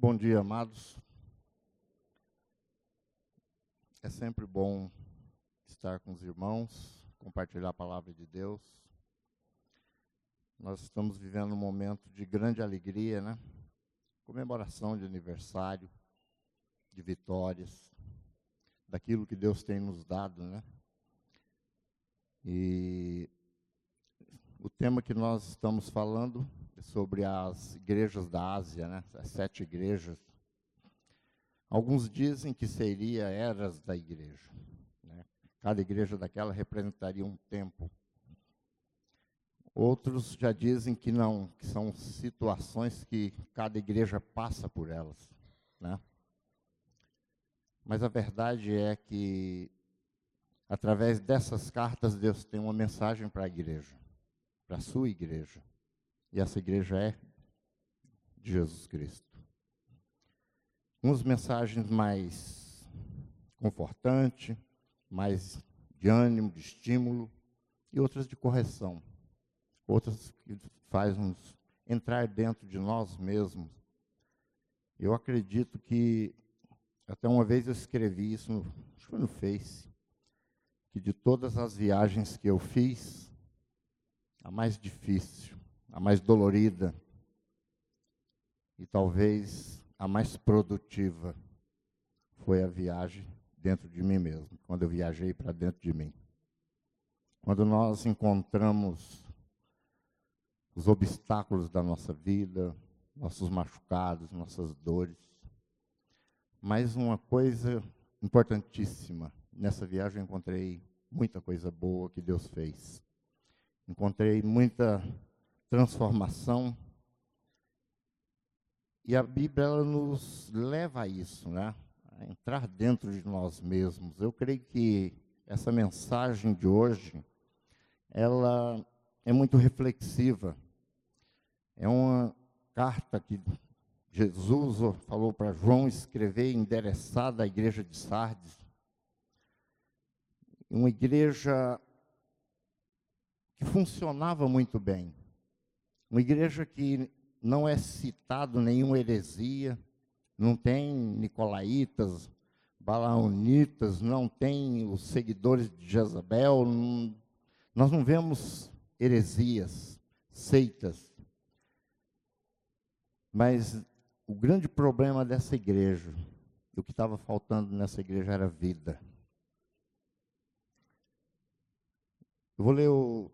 Bom dia, amados. É sempre bom estar com os irmãos, compartilhar a palavra de Deus. Nós estamos vivendo um momento de grande alegria, né? Comemoração de aniversário, de vitórias, daquilo que Deus tem nos dado, né? E o tema que nós estamos falando sobre as igrejas da Ásia, né? as sete igrejas. Alguns dizem que seria eras da igreja. Né? Cada igreja daquela representaria um tempo. Outros já dizem que não, que são situações que cada igreja passa por elas. Né? Mas a verdade é que, através dessas cartas, Deus tem uma mensagem para a igreja, para a sua igreja. E essa igreja é de Jesus Cristo. Umas mensagens mais confortantes, mais de ânimo, de estímulo, e outras de correção. Outras que fazem nos entrar dentro de nós mesmos. Eu acredito que, até uma vez eu escrevi isso, no, acho que foi no Face, que de todas as viagens que eu fiz, a mais difícil a mais dolorida e talvez a mais produtiva foi a viagem dentro de mim mesmo, quando eu viajei para dentro de mim. Quando nós encontramos os obstáculos da nossa vida, nossos machucados, nossas dores. Mas uma coisa importantíssima, nessa viagem eu encontrei muita coisa boa que Deus fez. Encontrei muita transformação. E a Bíblia ela nos leva a isso, né? A entrar dentro de nós mesmos. Eu creio que essa mensagem de hoje, ela é muito reflexiva. É uma carta que Jesus falou para João escrever endereçada à igreja de Sardes. Uma igreja que funcionava muito bem. Uma igreja que não é citado nenhuma heresia, não tem nicolaítas, balaonitas, não tem os seguidores de Jezabel, não, nós não vemos heresias, seitas. Mas o grande problema dessa igreja, o que estava faltando nessa igreja era vida. Eu vou ler o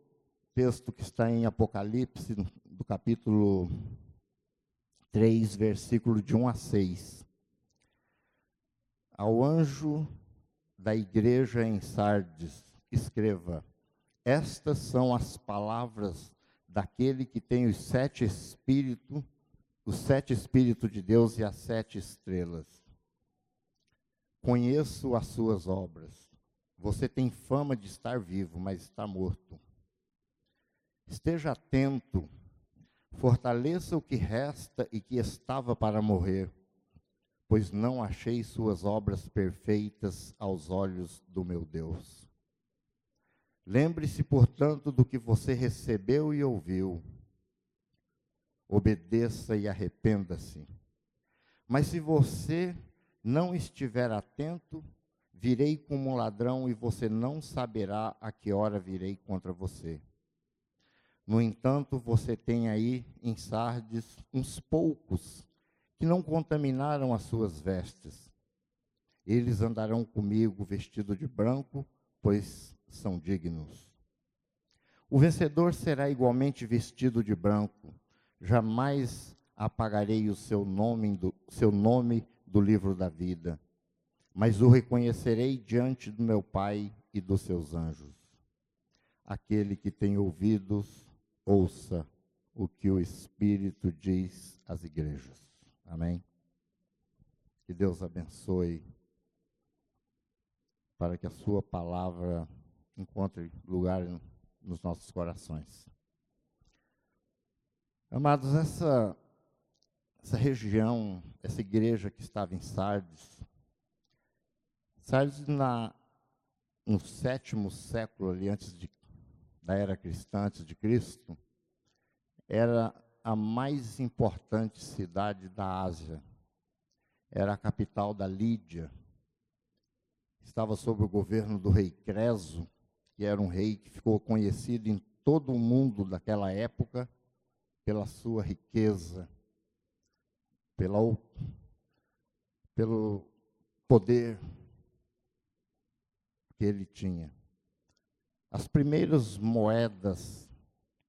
texto que está em Apocalipse, do capítulo 3, versículo de 1 a 6. Ao anjo da igreja em Sardes, escreva: Estas são as palavras daquele que tem os sete espíritos, os sete espíritos de Deus e as sete estrelas. Conheço as suas obras. Você tem fama de estar vivo, mas está morto. Esteja atento, fortaleça o que resta e que estava para morrer, pois não achei suas obras perfeitas aos olhos do meu Deus. Lembre-se, portanto, do que você recebeu e ouviu. Obedeça e arrependa-se. Mas se você não estiver atento, virei como um ladrão e você não saberá a que hora virei contra você. No entanto, você tem aí em Sardes uns poucos que não contaminaram as suas vestes. Eles andarão comigo vestido de branco, pois são dignos. O vencedor será igualmente vestido de branco. Jamais apagarei o seu nome do, seu nome do livro da vida, mas o reconhecerei diante do meu Pai e dos seus anjos. Aquele que tem ouvidos, ouça o que o Espírito diz às igrejas. Amém? Que Deus abençoe para que a Sua palavra encontre lugar nos nossos corações. Amados, essa, essa região, essa igreja que estava em Sardes, Sardes na, no sétimo século ali antes de da era cristã, antes de Cristo, era a mais importante cidade da Ásia, era a capital da Lídia. Estava sob o governo do rei Creso, que era um rei que ficou conhecido em todo o mundo daquela época pela sua riqueza, pela, pelo poder que ele tinha. As primeiras moedas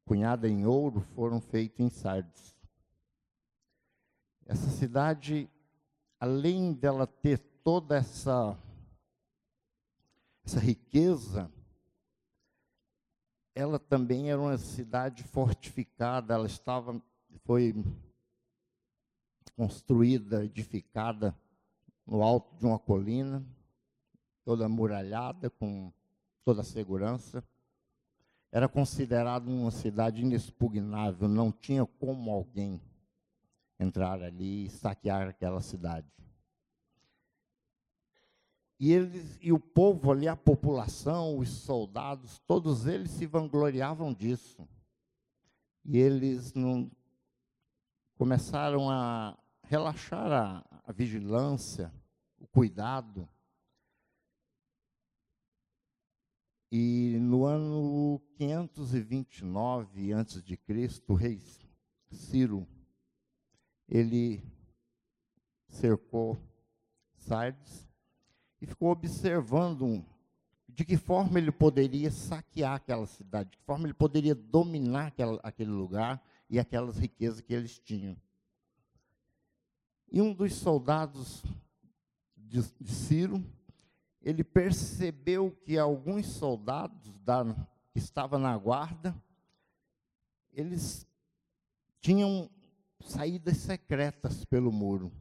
cunhadas em ouro foram feitas em Sardes. Essa cidade, além dela ter toda essa essa riqueza, ela também era uma cidade fortificada, ela estava foi construída, edificada no alto de uma colina, toda muralhada com toda a segurança. Era considerada uma cidade inexpugnável, não tinha como alguém entrar ali e saquear aquela cidade. E, eles, e o povo ali, a população, os soldados, todos eles se vangloriavam disso. E eles não começaram a relaxar a, a vigilância, o cuidado. E no ano 529 a.C., o rei Ciro, ele cercou Sardes e ficou observando de que forma ele poderia saquear aquela cidade, de que forma ele poderia dominar aquela, aquele lugar e aquelas riquezas que eles tinham. E um dos soldados de, de Ciro, ele percebeu que alguns soldados da, que estavam na guarda, eles tinham saídas secretas pelo muro.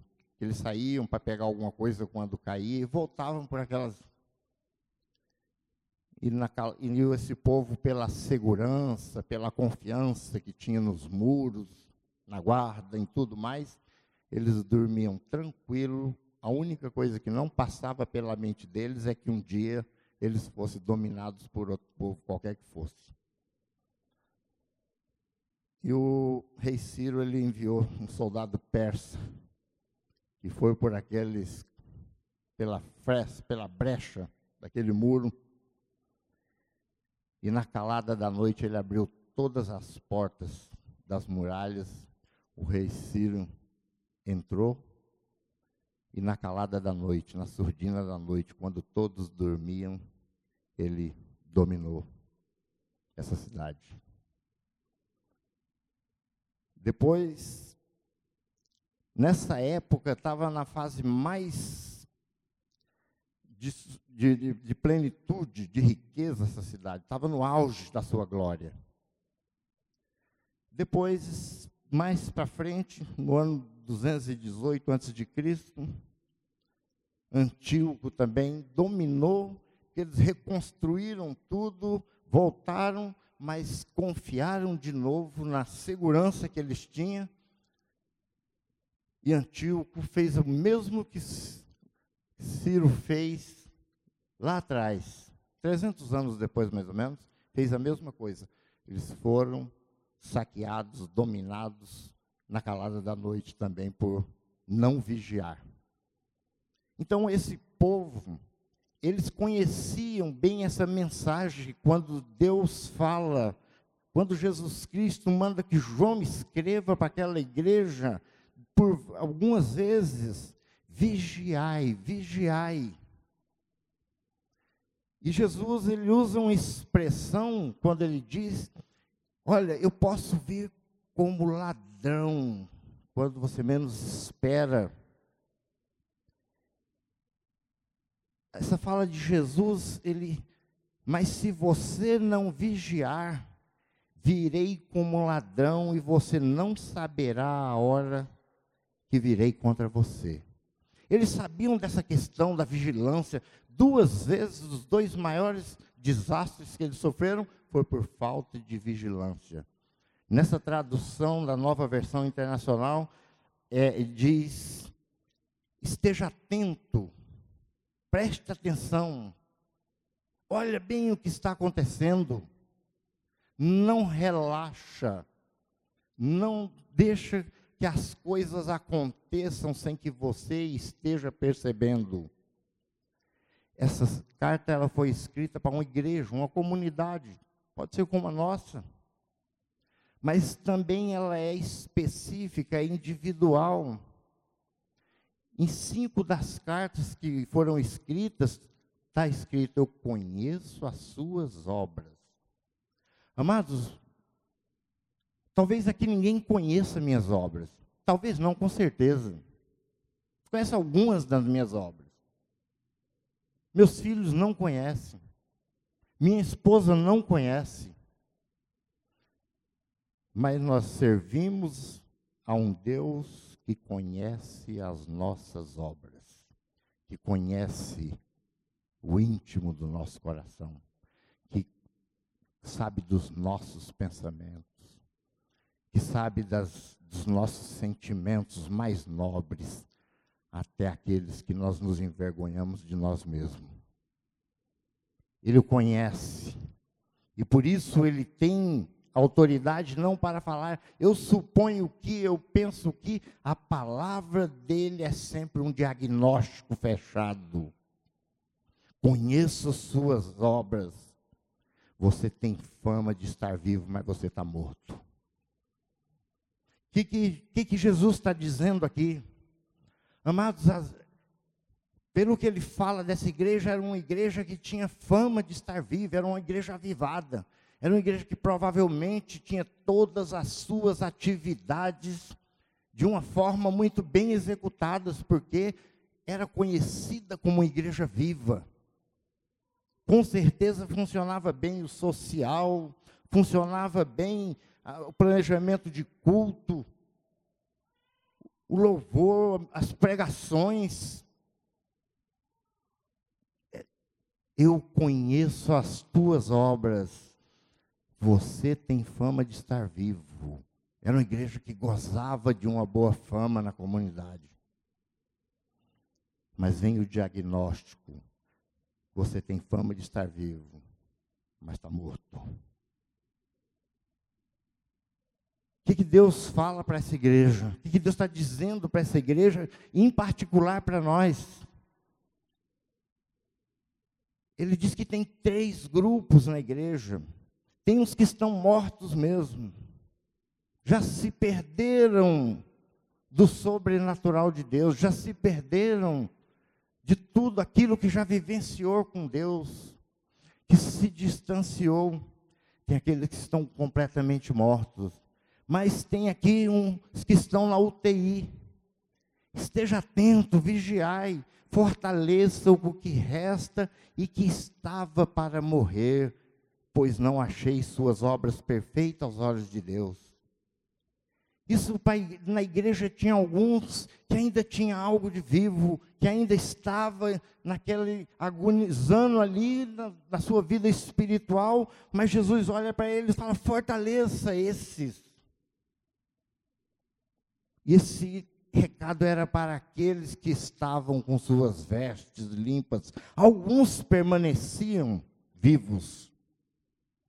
Eles saíam para pegar alguma coisa quando caía e voltavam por aquelas. E, na, e esse povo, pela segurança, pela confiança que tinha nos muros, na guarda, em tudo mais, eles dormiam tranquilo. A única coisa que não passava pela mente deles é que um dia eles fossem dominados por outro povo, qualquer que fosse. E o rei Ciro ele enviou um soldado persa que foi por aqueles pela fresta, pela brecha daquele muro. E na calada da noite ele abriu todas as portas das muralhas. O rei Ciro entrou e na calada da noite, na surdina da noite, quando todos dormiam, ele dominou essa cidade. Depois, nessa época, estava na fase mais de, de, de, plenitude, de riqueza essa cidade, estava no auge da sua glória. Depois, mais para frente, no ano 218 a.C., Antíoco também dominou, eles reconstruíram tudo, voltaram, mas confiaram de novo na segurança que eles tinham. E Antíoco fez o mesmo que Ciro fez lá atrás, 300 anos depois, mais ou menos, fez a mesma coisa. Eles foram saqueados, dominados na calada da noite também por não vigiar. Então esse povo, eles conheciam bem essa mensagem quando Deus fala, quando Jesus Cristo manda que João escreva para aquela igreja por algumas vezes, vigiai, vigiai. E Jesus ele usa uma expressão quando ele diz Olha, eu posso vir como ladrão quando você menos espera. Essa fala de Jesus, ele, mas se você não vigiar, virei como ladrão e você não saberá a hora que virei contra você. Eles sabiam dessa questão da vigilância. Duas vezes, os dois maiores desastres que eles sofreram foi por falta de vigilância. Nessa tradução da nova versão internacional, é, diz: esteja atento, preste atenção, olha bem o que está acontecendo, não relaxa, não deixa que as coisas aconteçam sem que você esteja percebendo. Essa carta ela foi escrita para uma igreja, uma comunidade, pode ser como a nossa, mas também ela é específica, individual. Em cinco das cartas que foram escritas, está escrito: Eu conheço as suas obras. Amados, talvez aqui ninguém conheça minhas obras. Talvez não, com certeza. Conhece algumas das minhas obras. Meus filhos não conhecem. Minha esposa não conhece. Mas nós servimos a um Deus que conhece as nossas obras, que conhece o íntimo do nosso coração, que sabe dos nossos pensamentos, que sabe das, dos nossos sentimentos mais nobres, até aqueles que nós nos envergonhamos de nós mesmos. Ele o conhece, e por isso ele tem autoridade não para falar, eu suponho que, eu penso que, a palavra dele é sempre um diagnóstico fechado conheço suas obras. Você tem fama de estar vivo, mas você está morto. O que, que, que, Jesus está dizendo aqui? Amados, as, pelo que ele fala dessa igreja, era uma igreja que tinha fama de estar viva, era uma igreja avivada, era uma igreja que provavelmente tinha todas as suas atividades de uma forma muito bem executadas, porque era conhecida como uma igreja viva. Com certeza funcionava bem o social, funcionava bem o planejamento de culto, o louvor, as pregações. Eu conheço as tuas obras. Você tem fama de estar vivo. Era uma igreja que gozava de uma boa fama na comunidade. Mas vem o diagnóstico você tem fama de estar vivo, mas está morto. O que, que Deus fala para essa igreja? O que, que Deus está dizendo para essa igreja, em particular para nós? Ele diz que tem três grupos na igreja. Tem uns que estão mortos mesmo. Já se perderam do sobrenatural de Deus, já se perderam de tudo aquilo que já vivenciou com Deus, que se distanciou. Tem aqueles que estão completamente mortos, mas tem aqui uns que estão na UTI. Esteja atento, vigiai, fortaleça o que resta e que estava para morrer, pois não achei suas obras perfeitas aos olhos de Deus. Isso na igreja tinha alguns que ainda tinha algo de vivo, que ainda estava naquele agonizando ali na, na sua vida espiritual, mas Jesus olha para eles e fala: fortaleça esses. E esse recado era para aqueles que estavam com suas vestes limpas. Alguns permaneciam vivos.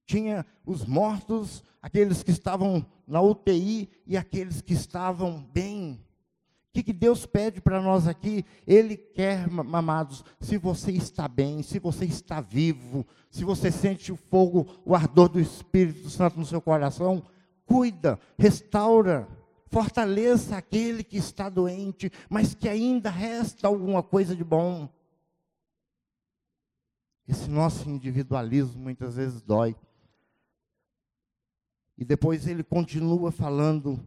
Tinha os mortos, aqueles que estavam na UTI e aqueles que estavam bem. O que, que Deus pede para nós aqui? Ele quer, amados, se você está bem, se você está vivo, se você sente o fogo, o ardor do Espírito Santo no seu coração, cuida, restaura, fortaleça aquele que está doente, mas que ainda resta alguma coisa de bom. Esse nosso individualismo muitas vezes dói. E depois ele continua falando: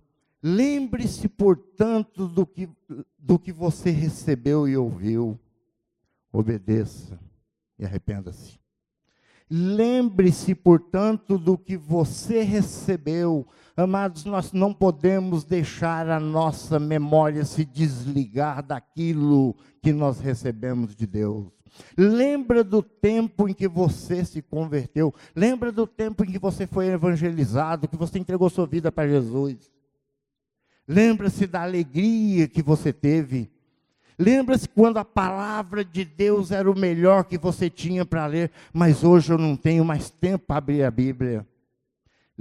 lembre-se, portanto, do que, do que você recebeu e ouviu, obedeça e arrependa-se. Lembre-se, portanto, do que você recebeu. Amados, nós não podemos deixar a nossa memória se desligar daquilo que nós recebemos de Deus. Lembra do tempo em que você se converteu. Lembra do tempo em que você foi evangelizado, que você entregou sua vida para Jesus. Lembra-se da alegria que você teve. Lembra-se quando a palavra de Deus era o melhor que você tinha para ler, mas hoje eu não tenho mais tempo para abrir a Bíblia.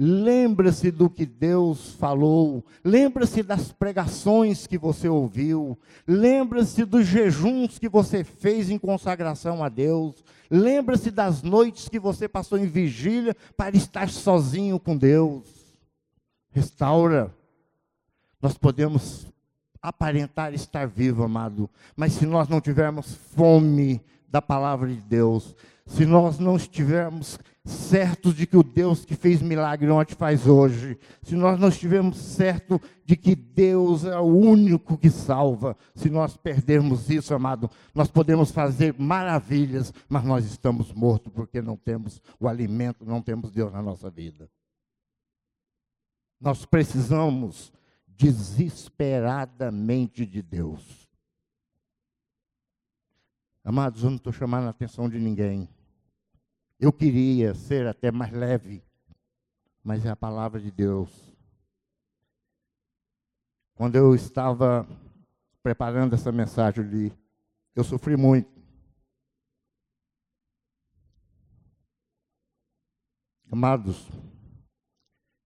Lembra-se do que Deus falou, lembra-se das pregações que você ouviu, lembra-se dos jejuns que você fez em consagração a Deus, lembra-se das noites que você passou em vigília para estar sozinho com Deus. Restaura. Nós podemos aparentar estar vivo, amado, mas se nós não tivermos fome da palavra de Deus, se nós não estivermos certos de que o Deus que fez milagre ontem faz hoje, se nós não estivermos certos de que Deus é o único que salva, se nós perdermos isso, amado, nós podemos fazer maravilhas, mas nós estamos mortos porque não temos o alimento, não temos Deus na nossa vida. Nós precisamos desesperadamente de Deus. Amados, eu não estou chamando a atenção de ninguém. Eu queria ser até mais leve, mas é a palavra de Deus. Quando eu estava preparando essa mensagem ali, eu sofri muito. Amados,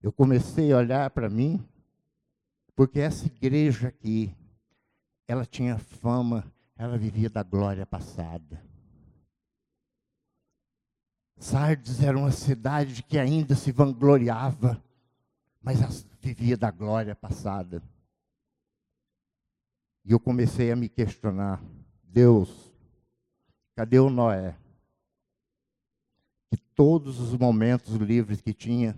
eu comecei a olhar para mim, porque essa igreja aqui, ela tinha fama, ela vivia da glória passada. Sardes era uma cidade que ainda se vangloriava, mas vivia da glória passada. E eu comecei a me questionar: Deus, cadê o Noé? Que todos os momentos livres que tinha,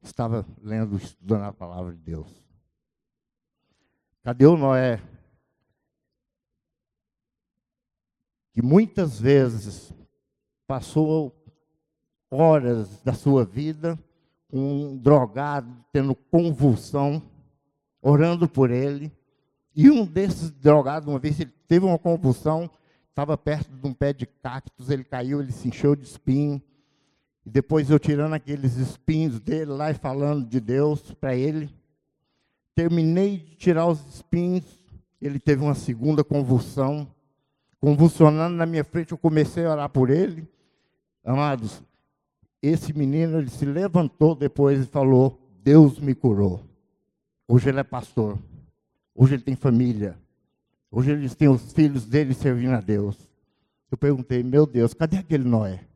estava lendo, estudando a palavra de Deus. Cadê o Noé? Que muitas vezes passou horas da sua vida com um drogado tendo convulsão, orando por ele. E um desses drogados, uma vez ele teve uma convulsão, estava perto de um pé de cactos, ele caiu, ele se encheu de espinho. E depois eu tirando aqueles espinhos dele lá e falando de Deus para ele. Terminei de tirar os espinhos, ele teve uma segunda convulsão. Convulsionando na minha frente, eu comecei a orar por ele. Amados, esse menino ele se levantou depois e falou: Deus me curou. Hoje ele é pastor. Hoje ele tem família. Hoje eles têm os filhos dele servindo a Deus. Eu perguntei: Meu Deus, cadê aquele Noé?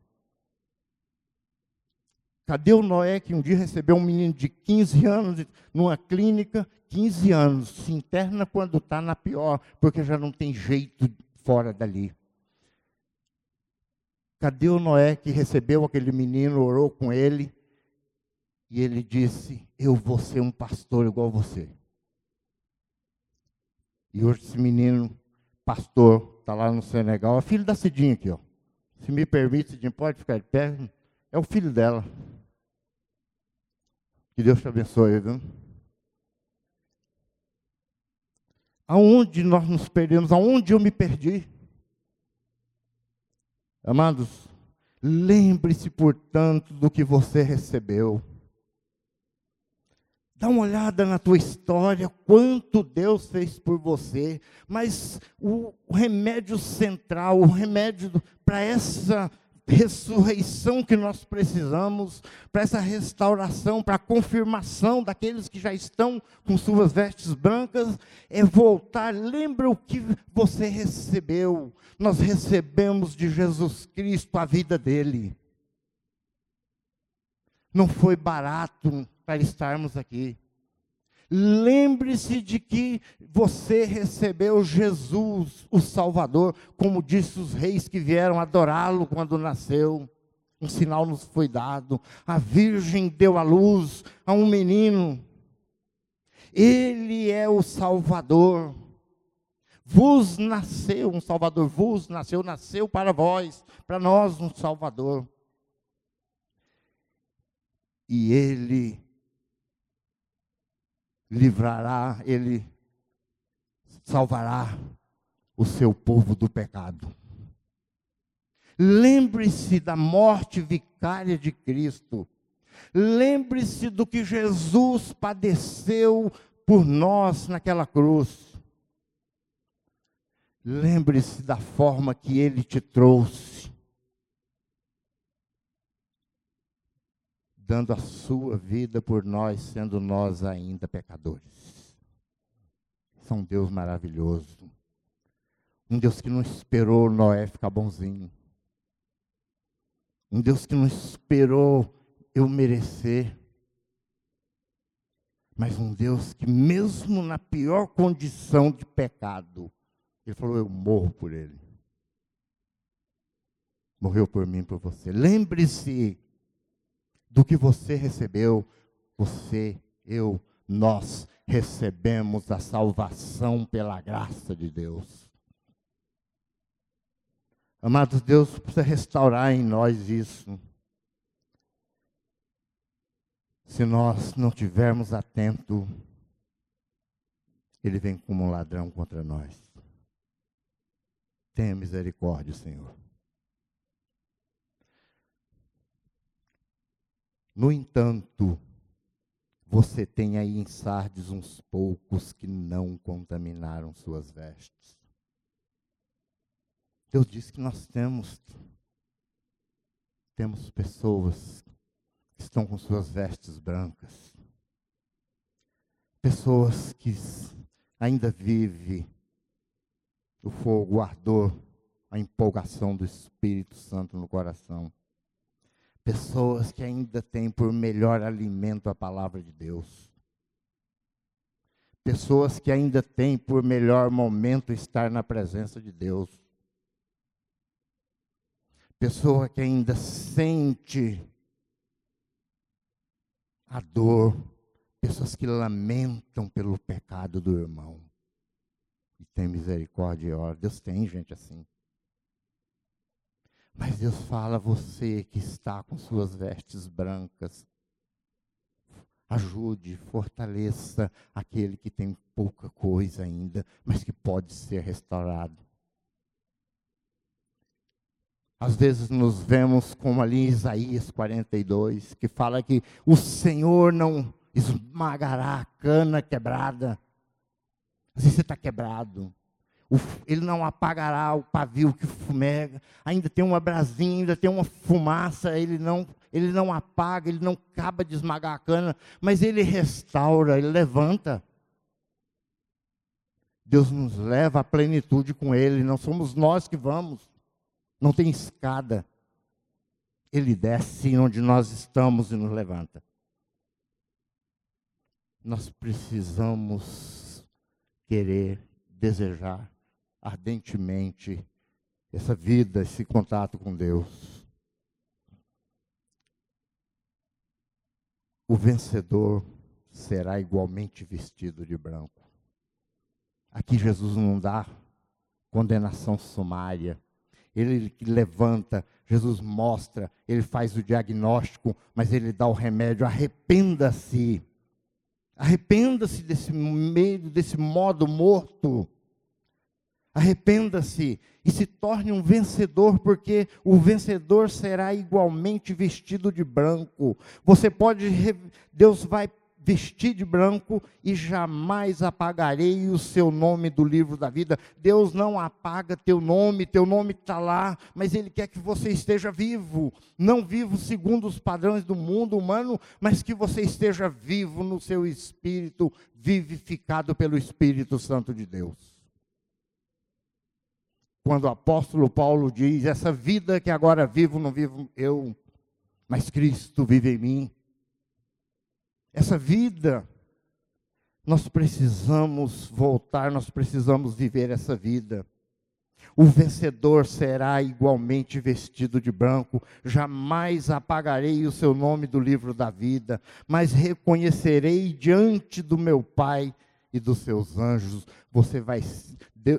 Cadê o Noé que um dia recebeu um menino de 15 anos numa clínica? 15 anos, se interna quando está na pior, porque já não tem jeito fora dali. Cadê o Noé que recebeu aquele menino, orou com ele? E ele disse: Eu vou ser um pastor igual você. E hoje esse menino, pastor, está lá no Senegal, é filho da Cidinha aqui, ó. Se me permite, Cidinha, pode ficar de pé. É o filho dela. Que Deus te abençoe, viu? Aonde nós nos perdemos? Aonde eu me perdi? Amados, lembre-se, portanto, do que você recebeu. Dá uma olhada na tua história, quanto Deus fez por você. Mas o, remédio central, o remédio para essa ressurreição que nós precisamos, para essa restauração, para a confirmação daqueles que já estão com suas vestes brancas, é voltar. Lembra o que você recebeu? Nós recebemos de Jesus Cristo a vida dele. Não foi barato para estarmos aqui. Lembre-se de que você recebeu Jesus, o Salvador, como disse os reis que vieram adorá-lo quando nasceu. Um sinal nos foi dado. A Virgem deu à luz a um menino. Ele é o Salvador. Vos nasceu um Salvador, vos nasceu, nasceu para vós, para nós um Salvador. E ele livrará, ele salvará o seu povo do pecado. Lembre-se da morte vicária de Cristo. Lembre-se do que Jesus padeceu por nós naquela cruz. Lembre-se da forma que ele te trouxe. Dando a sua vida por nós, sendo nós ainda pecadores. Isso é um Deus maravilhoso. Um Deus que não esperou Noé ficar bonzinho. Um Deus que não esperou eu merecer. Mas um Deus que, mesmo na pior condição de pecado, Ele falou: Eu morro por Ele. Morreu por mim, por você. Lembre-se do que você recebeu. Você, eu, nós recebemos a salvação pela graça de Deus. Amados, Deus precisa restaurar em nós isso. Se nós não tivermos atento, ele vem como um ladrão contra nós. Tenha misericórdia, Senhor. No entanto, você tem aí em Sardes uns poucos que não contaminaram suas vestes. Deus disse que nós temos temos pessoas que estão com suas vestes brancas. Pessoas que ainda vivem o fogo, o ardor, a empolgação do Espírito Santo no coração. Pessoas que ainda têm por melhor alimento a palavra de Deus. Pessoas que ainda têm por melhor momento estar na presença de Deus pessoa que ainda sente a dor, pessoas que lamentam pelo pecado do irmão. E tem misericórdia e ora. Deus tem gente assim. Mas Deus fala a você que está com suas vestes brancas. Ajude, fortaleça aquele que tem pouca coisa ainda, mas que pode ser restaurado. Às vezes nos vemos como ali em Isaías 42, que fala que o Senhor não esmagará a cana quebrada. Às vezes você está quebrado. Ele não apagará o pavio que fumega. Ainda tem uma brasinha, ainda tem uma fumaça. Ele não, ele não apaga, ele não acaba de esmagar a cana, mas ele restaura, ele levanta. Deus nos leva à plenitude com ele, não somos nós que vamos não tem escada. Ele desce onde nós estamos e nos levanta. Nós precisamos querer, desejar ardentemente essa vida, esse contato com Deus. O vencedor será igualmente vestido de branco. Aqui Jesus não dá condenação sumária ele levanta, Jesus mostra, ele faz o diagnóstico, mas ele dá o remédio. Arrependa-se. Arrependa-se desse meio, desse modo morto. Arrependa-se e se torne um vencedor, porque o vencedor será igualmente vestido de branco. Você pode, Deus vai vestir de branco e jamais apagarei o seu nome do livro da vida. Deus não apaga teu nome, teu nome está lá, mas Ele quer que você esteja vivo, não vivo segundo os padrões do mundo humano, mas que você esteja vivo no seu espírito, vivificado pelo Espírito Santo de Deus. Quando o apóstolo Paulo diz: Essa vida que agora vivo, não vivo eu, mas Cristo vive em mim essa vida, nós precisamos voltar, nós precisamos viver essa vida. O vencedor será igualmente vestido de branco, jamais apagarei o seu nome do livro da vida, mas reconhecerei diante do meu Pai e dos seus anjos. Você vai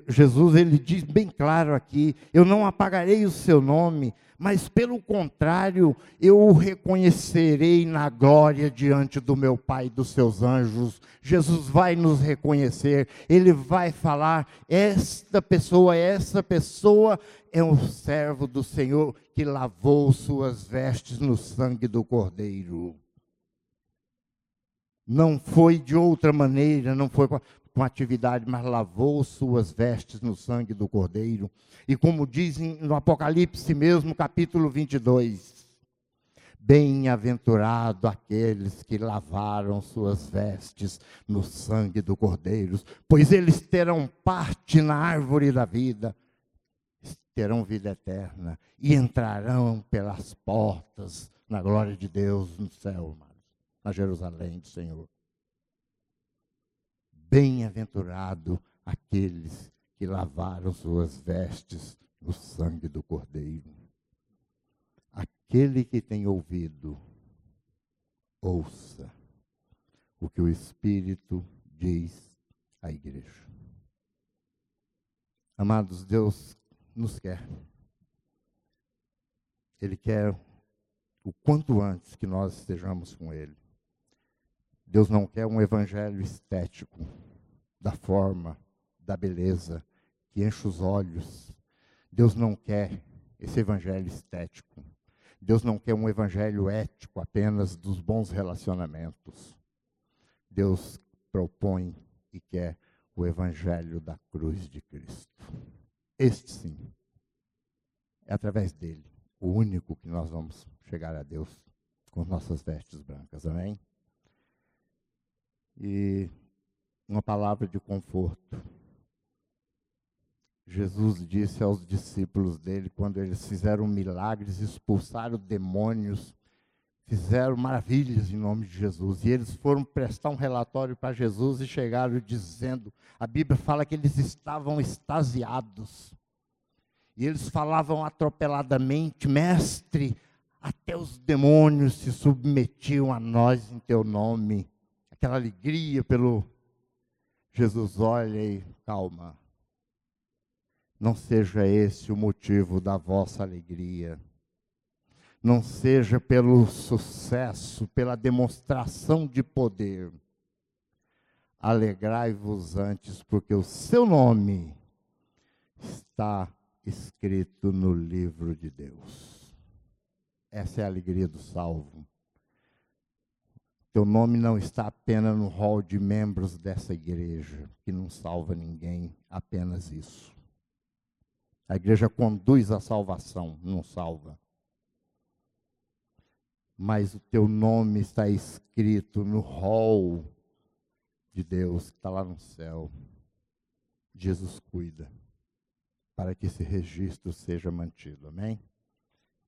Jesus ele diz bem claro aqui, eu não apagarei o seu nome, mas pelo contrário, eu o reconhecerei na glória diante do meu Pai e dos seus anjos. Jesus vai nos reconhecer, ele vai falar: esta pessoa, essa pessoa é um servo do Senhor que lavou suas vestes no sangue do Cordeiro. Não foi de outra maneira, não foi com atividade, mas lavou suas vestes no sangue do Cordeiro. E como dizem no Apocalipse mesmo, capítulo 22, Bem-aventurado aqueles que lavaram suas vestes no sangue do Cordeiro, pois eles terão parte na árvore da vida, terão vida eterna e entrarão pelas portas na glória de Deus no céu, na Jerusalém do Senhor. Bem-aventurado aqueles que lavaram suas vestes no sangue do Cordeiro. Aquele que tem ouvido, ouça o que o Espírito diz à igreja. Amados, Deus nos quer. Ele quer o quanto antes que nós estejamos com Ele. Deus não quer um evangelho estético, da forma, da beleza, que enche os olhos. Deus não quer esse evangelho estético. Deus não quer um evangelho ético apenas dos bons relacionamentos. Deus propõe e quer o evangelho da cruz de Cristo. Este sim, é através dele, o único que nós vamos chegar a Deus com nossas vestes brancas. Amém? E uma palavra de conforto. Jesus disse aos discípulos dele, quando eles fizeram milagres, expulsaram demônios, fizeram maravilhas em nome de Jesus. E eles foram prestar um relatório para Jesus e chegaram dizendo: a Bíblia fala que eles estavam extasiados. E eles falavam atropeladamente: Mestre, até os demônios se submetiam a nós em teu nome. Aquela alegria pelo. Jesus olha e calma não seja esse o motivo da vossa alegria. Não seja pelo sucesso, pela demonstração de poder. Alegrai-vos antes, porque o seu nome está escrito no livro de Deus. Essa é a alegria do salvo. Teu nome não está apenas no hall de membros dessa igreja, que não salva ninguém, apenas isso. A igreja conduz à salvação, não salva. Mas o teu nome está escrito no rol de Deus que está lá no céu. Jesus cuida para que esse registro seja mantido. Amém?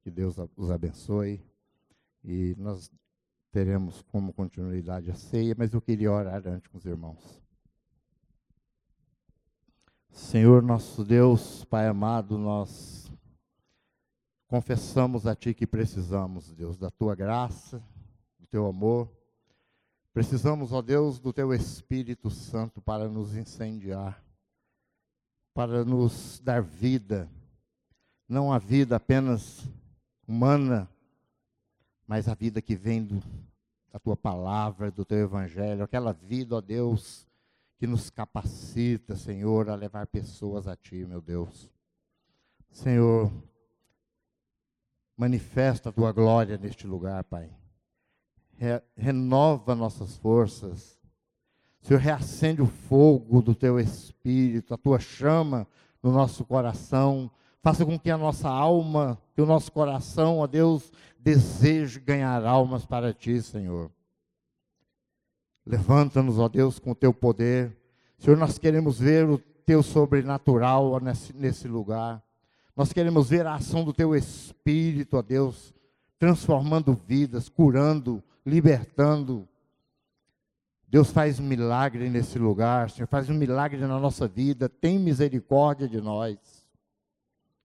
Que Deus os abençoe. E nós teremos como continuidade a ceia, mas eu queria orar antes com os irmãos. Senhor nosso Deus, Pai amado, nós confessamos a Ti que precisamos, Deus, da Tua graça, do Teu amor. Precisamos, ó Deus, do Teu Espírito Santo para nos incendiar, para nos dar vida, não a vida apenas humana, mas a vida que vem do, da Tua palavra, do Teu Evangelho, aquela vida, ó Deus, que nos capacita, Senhor, a levar pessoas a Ti, meu Deus. Senhor, manifesta a Tua glória neste lugar, Pai. Re renova nossas forças. Senhor, reacende o fogo do Teu Espírito, a Tua chama no nosso coração. Faça com que a nossa alma, que o nosso coração, ó Deus, deseje ganhar almas para Ti, Senhor. Levanta-nos, ó Deus, com o teu poder. Senhor, nós queremos ver o teu sobrenatural nesse, nesse lugar. Nós queremos ver a ação do teu Espírito, ó Deus, transformando vidas, curando, libertando. Deus faz um milagre nesse lugar, Senhor, faz um milagre na nossa vida, tem misericórdia de nós.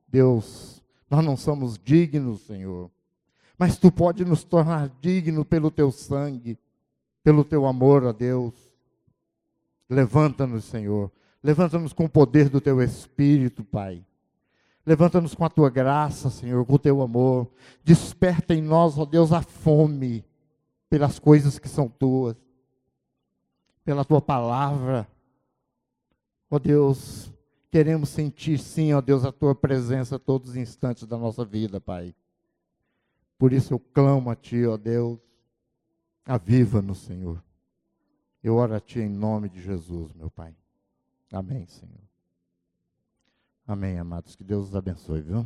Deus, nós não somos dignos, Senhor, mas tu pode nos tornar dignos pelo teu sangue pelo teu amor, ó Deus. Levanta-nos, Senhor. Levanta-nos com o poder do teu Espírito, Pai. Levanta-nos com a tua graça, Senhor, com o teu amor. Desperta em nós, ó Deus, a fome pelas coisas que são tuas, pela tua palavra. Ó Deus, queremos sentir sim, ó Deus, a tua presença todos os instantes da nossa vida, Pai. Por isso eu clamo a ti, ó Deus. Aviva-nos, Senhor. Eu oro a Ti em nome de Jesus, meu Pai. Amém, Senhor. Amém, amados. Que Deus os abençoe, viu?